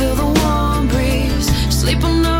feel the warm breeze, sleep on the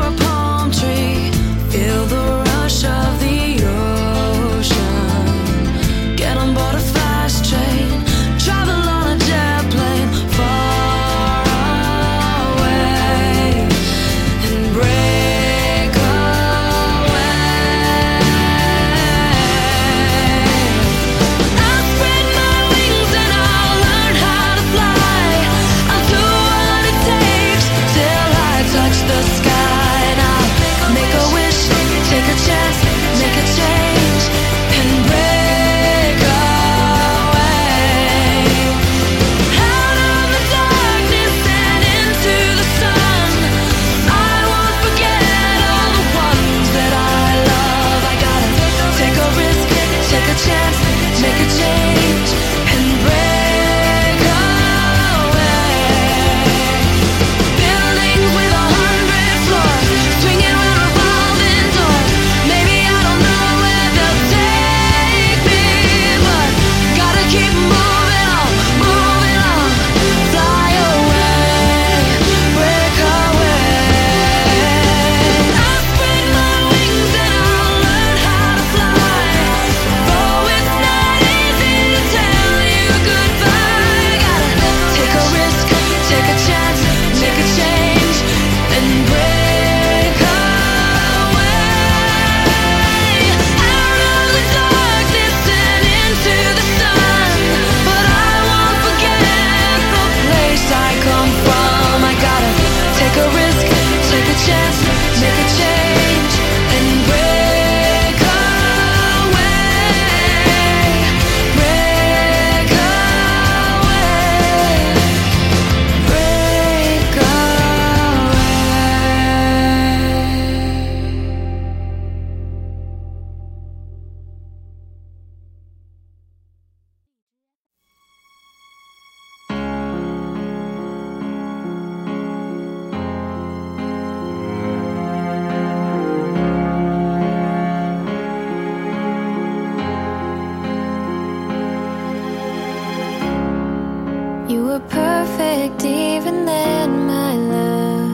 You were perfect even then, my love.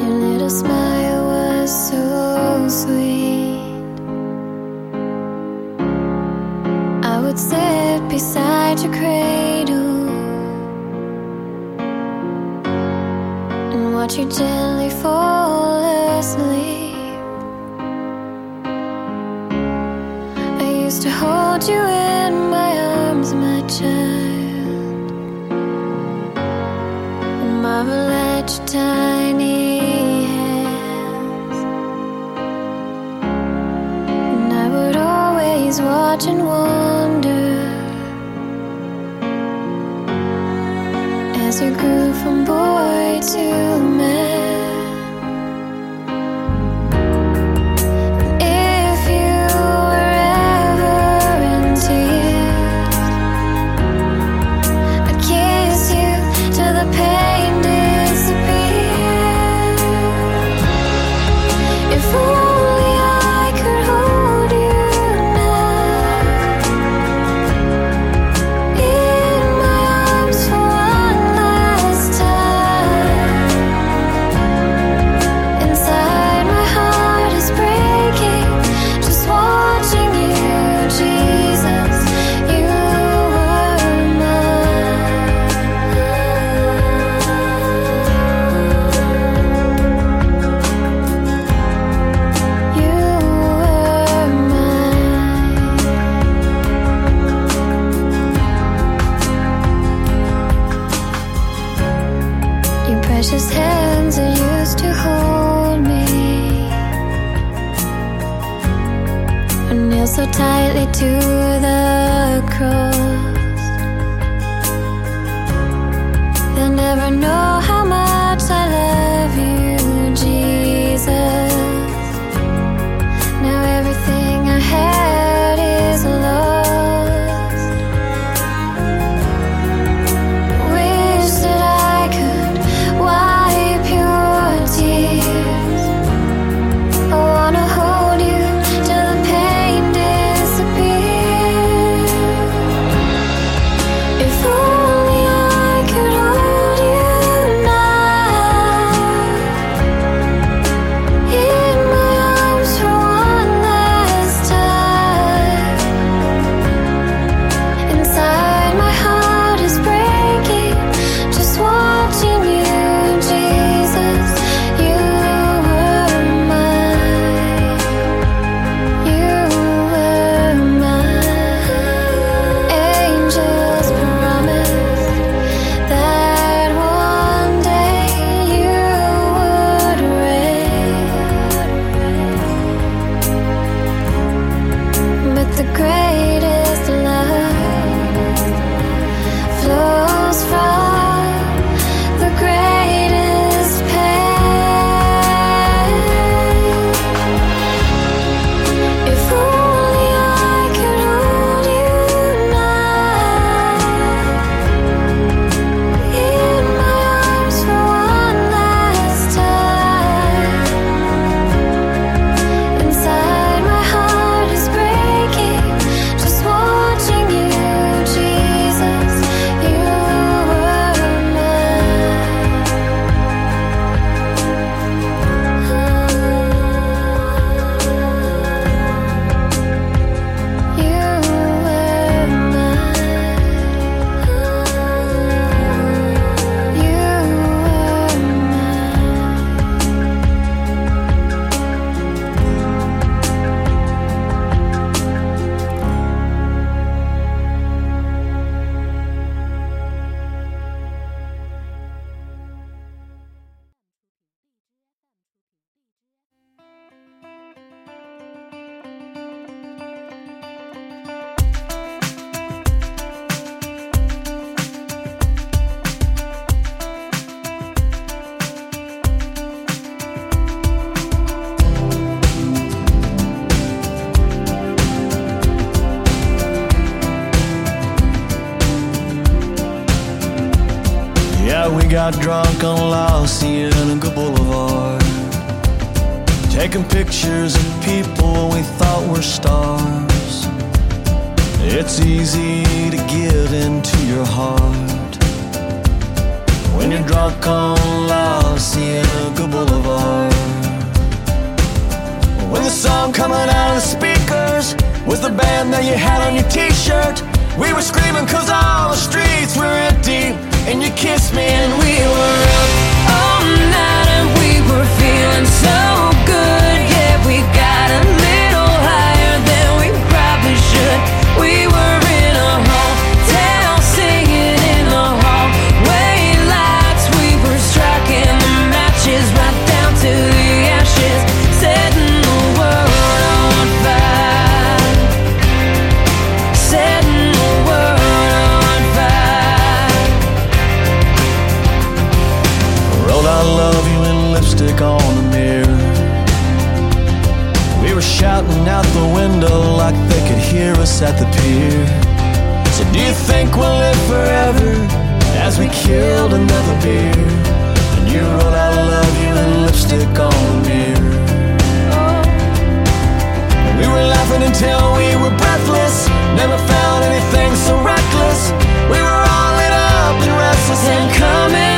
Your little smile was so sweet. I would sit beside your cradle and watch you gently. night we got drunk on La Cienega Boulevard. Taking pictures of people we thought were stars. It's easy to give into your heart when you're drunk on La Cienega Boulevard. When the song coming out of the speakers was the band that you had on your t shirt, we were screaming cause all the streets were in empty. And you kissed me and we were up all night and we were feeling so good. Us at the pier. So do you think we'll live forever as we killed another beer? And you wrote I love you in lipstick on the mirror. We were laughing until we were breathless. Never found anything so reckless. We were all lit up and restless and coming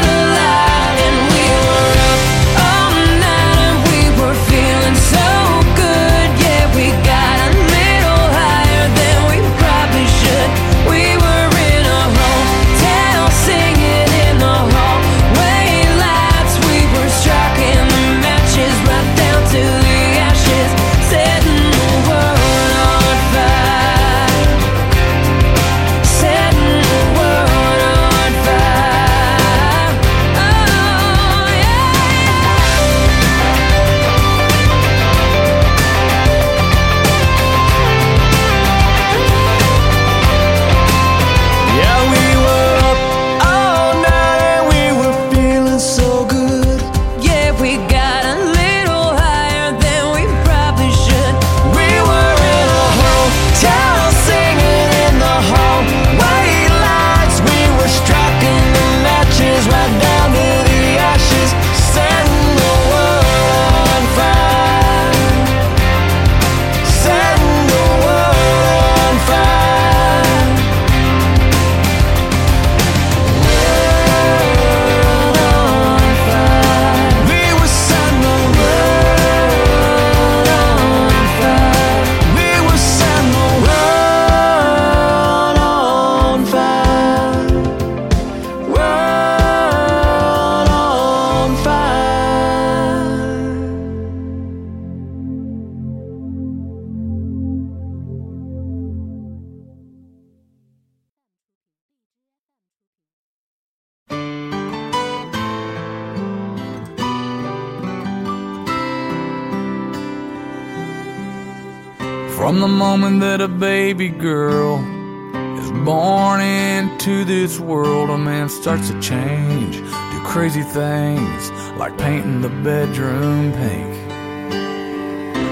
the moment that a baby girl is born into this world, a man starts to change, do crazy things like painting the bedroom pink.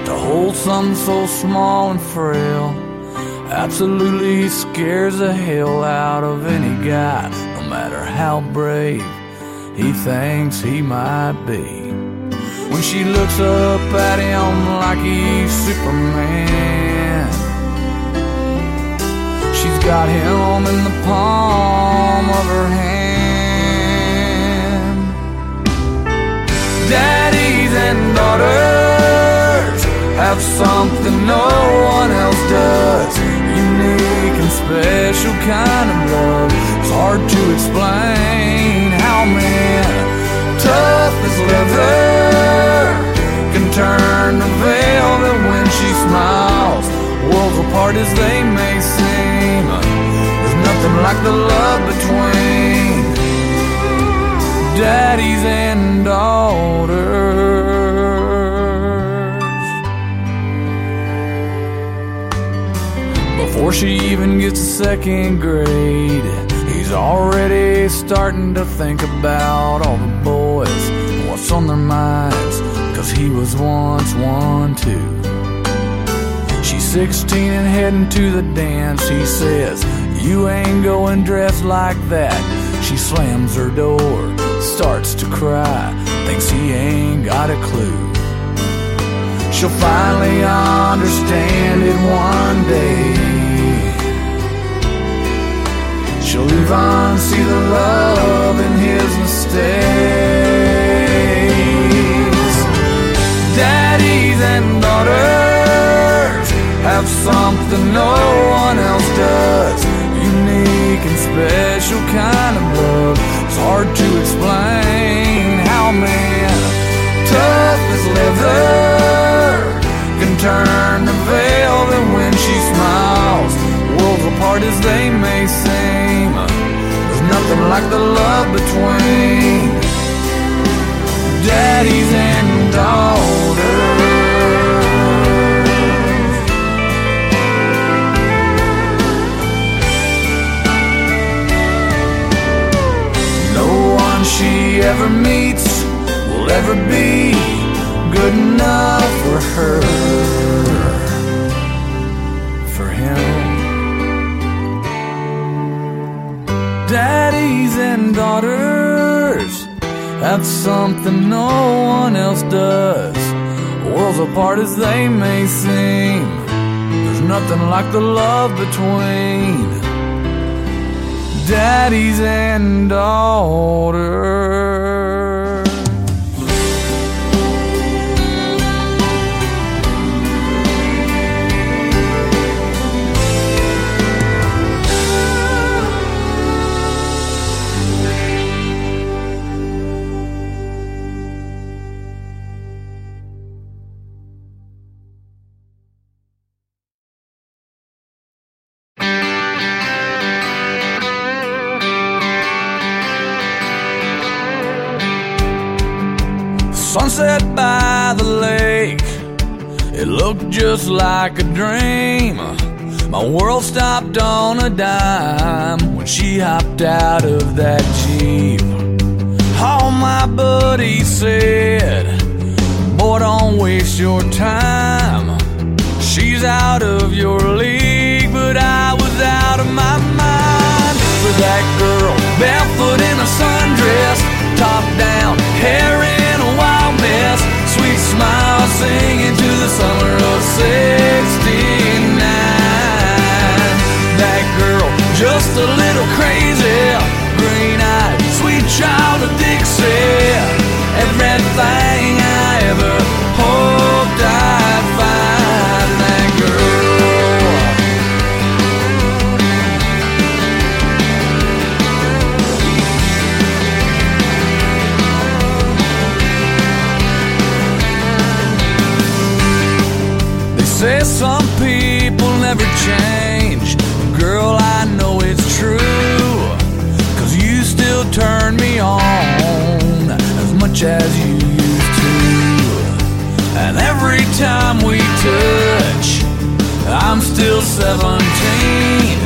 To hold something so small and frail absolutely scares the hell out of any guy, no matter how brave he thinks he might be. When she looks up at him like he's Superman, she's got him in the palm of her hand. Daddies and daughters have something no one else does. Unique and special kind of love. It's hard to explain how man tough as leather can turn to velvet when she smiles. Worlds apart as they may seem, nothing like the love between daddies and daughters. Before she even gets to second grade, he's already starting to think about all the boys what's on their minds. Cause he was once one too. She's 16 and heading to the dance. He says, You ain't going dressed like that. She slams her door, starts to cry, thinks he ain't got a clue. She'll finally understand it one day. She'll even see the love in his mistakes. Daddies and daughters have something no one else does. And special kind of love. It's hard to explain how a man, tough as leather, can turn to velvet when she smiles. Worlds apart as they may seem, there's nothing like the love between daddies and daughters. Ever meets will ever be good enough for her. For him. Daddies and daughters, that's something no one else does. Worlds apart as they may seem, there's nothing like the love between daddies and daughters. Looked just like a dream. My world stopped on a dime when she hopped out of that Jeep. All my buddies said, Boy, don't waste your time. She's out of your league, but I was out of my mind for that girl. Barefoot in a sundress, top down, hair in a wild mess, sweet smile singing '69. That girl, just a little change. Girl, I know it's true. Cause you still turn me on as much as you used to. And every time we touch, I'm still 17.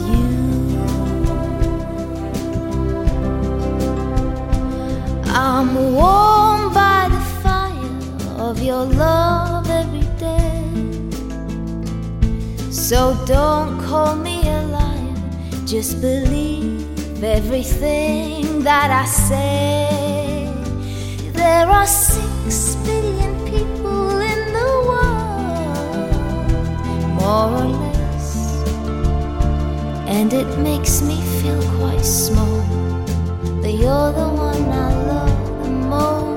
I'm warm by the fire of your love every day. So don't call me a liar, just believe everything that I say. There are six billion people in the world, more or less, and it makes me feel quite small. But you're the one I 梦。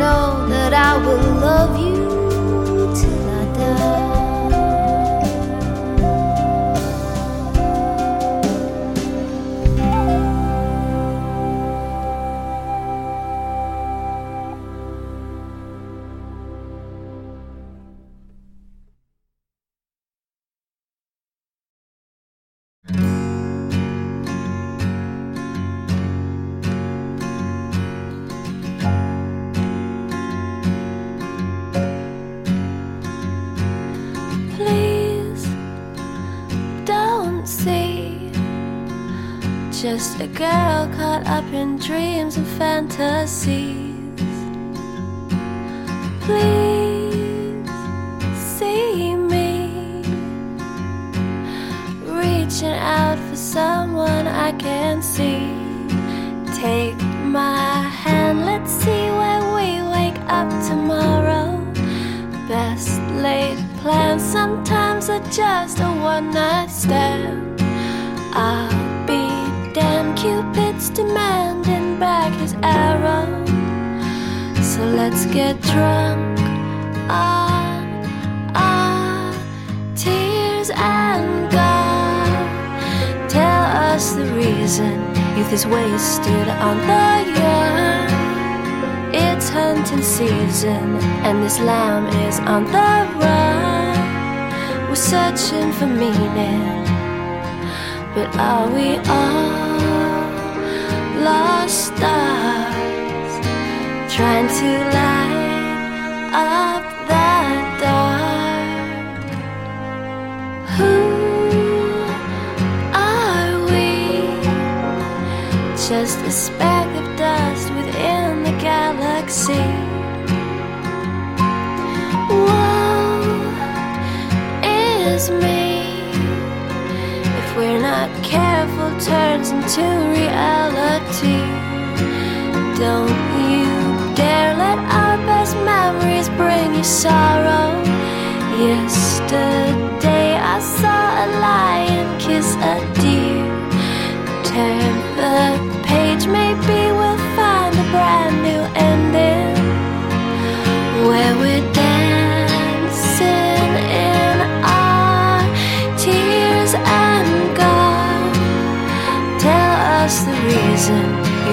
know that I will love you. girl caught up in dreams and fantasies. Please see me reaching out for someone I can see. Take my hand, let's see where we wake up tomorrow. Best laid plans sometimes are just a one night stand. I Cupid's demanding back his arrow. So let's get drunk on tears and God. Tell us the reason youth is wasted on the young. It's hunting season, and this lamb is on the run. We're searching for meaning, but are we all? lost stars trying to light up that dark. Who are we? Just a speck of dust within the galaxy. Woe is me we're not careful turns into reality. Don't you dare let our best memories bring you sorrow. Yesterday I saw a lion kiss a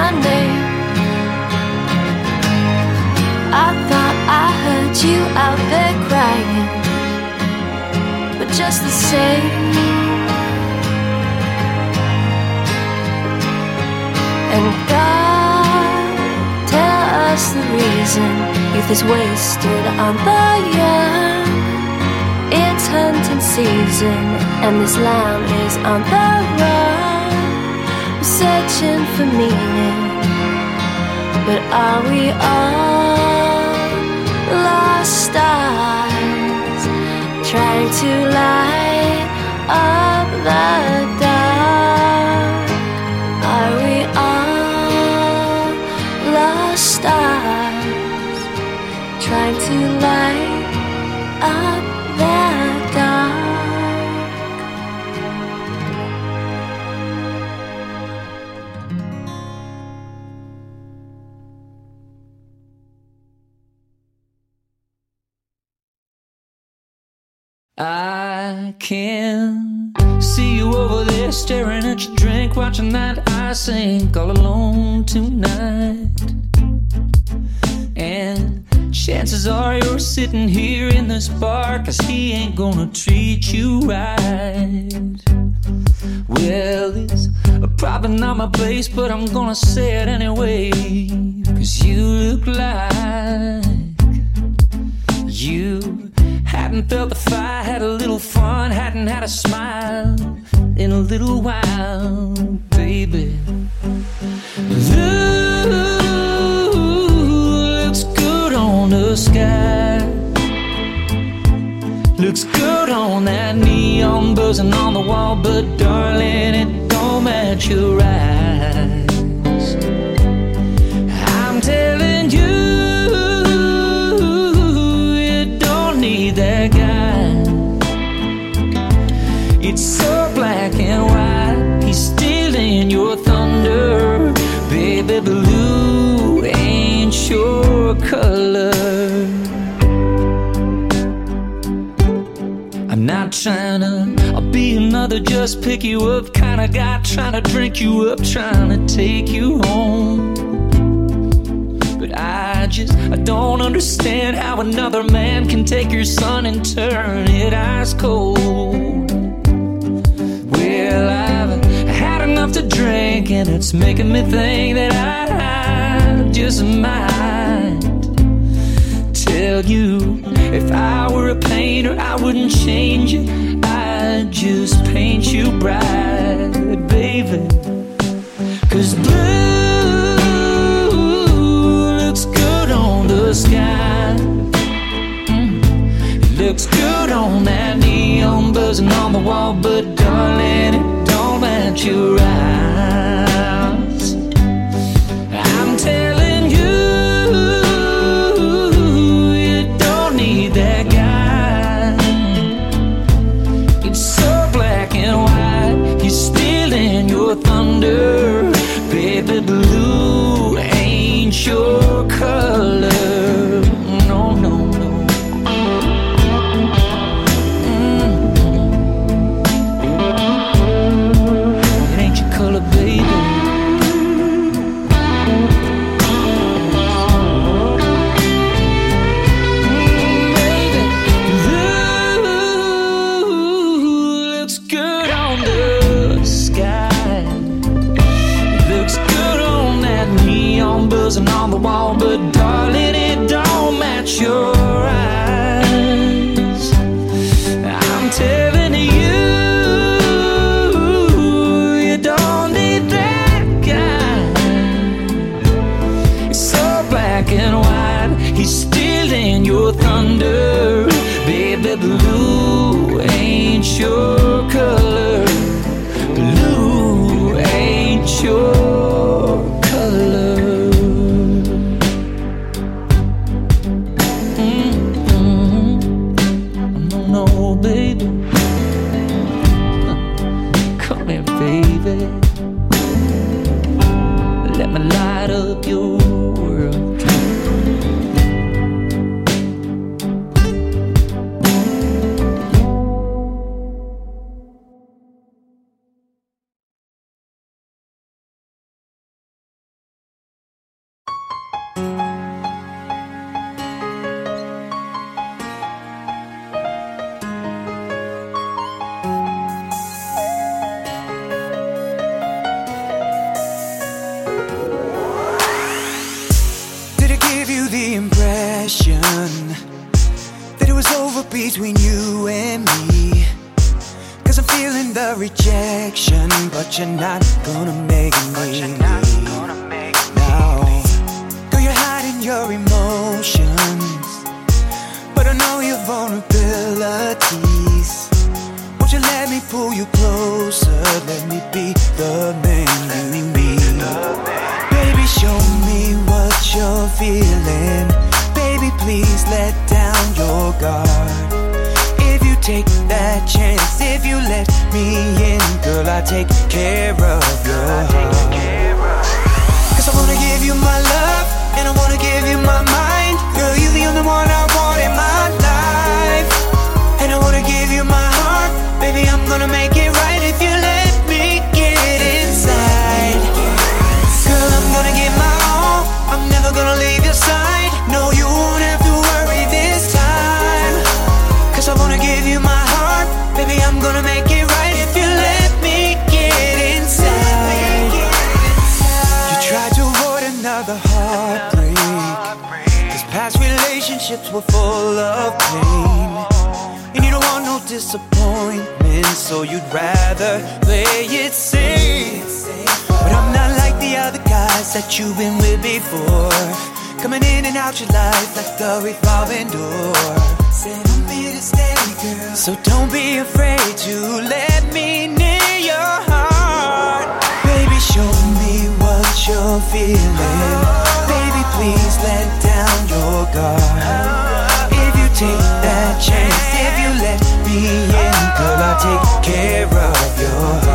my name. I thought I heard you out there crying, but just the same. And God, tell us the reason youth is wasted on the young. It's hunting season, and this lamb is on the run. Searching for meaning. But are we all lost stars trying to light up the can see you over there staring at your drink, watching that I sink all alone tonight. And chances are you're sitting here in this bar, cause he ain't gonna treat you right. Well, it's probably not my place, but I'm gonna say it anyway. Just pick you up kind of guy trying to drink you up, trying to take you home. But I just I don't understand how another man can take your sun and turn it ice cold. Well, I've had enough to drink, and it's making me think that I just might tell you if I were a painter, I wouldn't change you. Just paint you bright, baby. Cause blue looks good on the sky. It looks good on that neon buzzing on the wall, but darling, it don't match your eyes. You're not gonna relationships were full of pain. And you don't want no disappointment, so you'd rather play it safe. But I'm not like the other guys that you've been with before. Coming in and out your life like the revolving door. So don't be afraid to let me near your heart. Baby, show me what you're feeling. Baby, please let down your guard. If you take that chance, if you let me in, girl, I'll take care of your heart.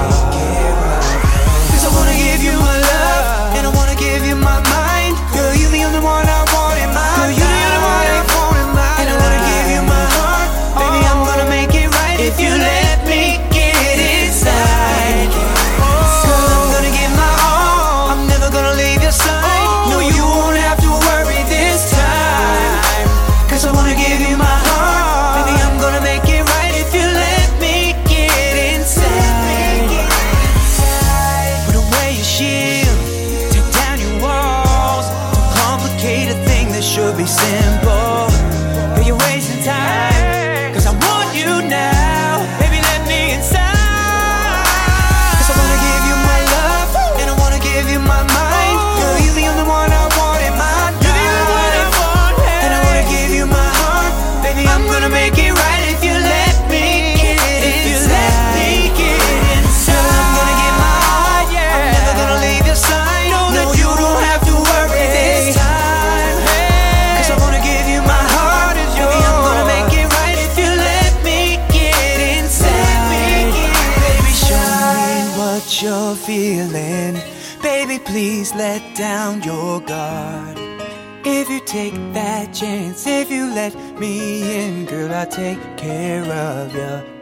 let down your guard. If you take that chance, if you let me in, girl, I'll take care of you.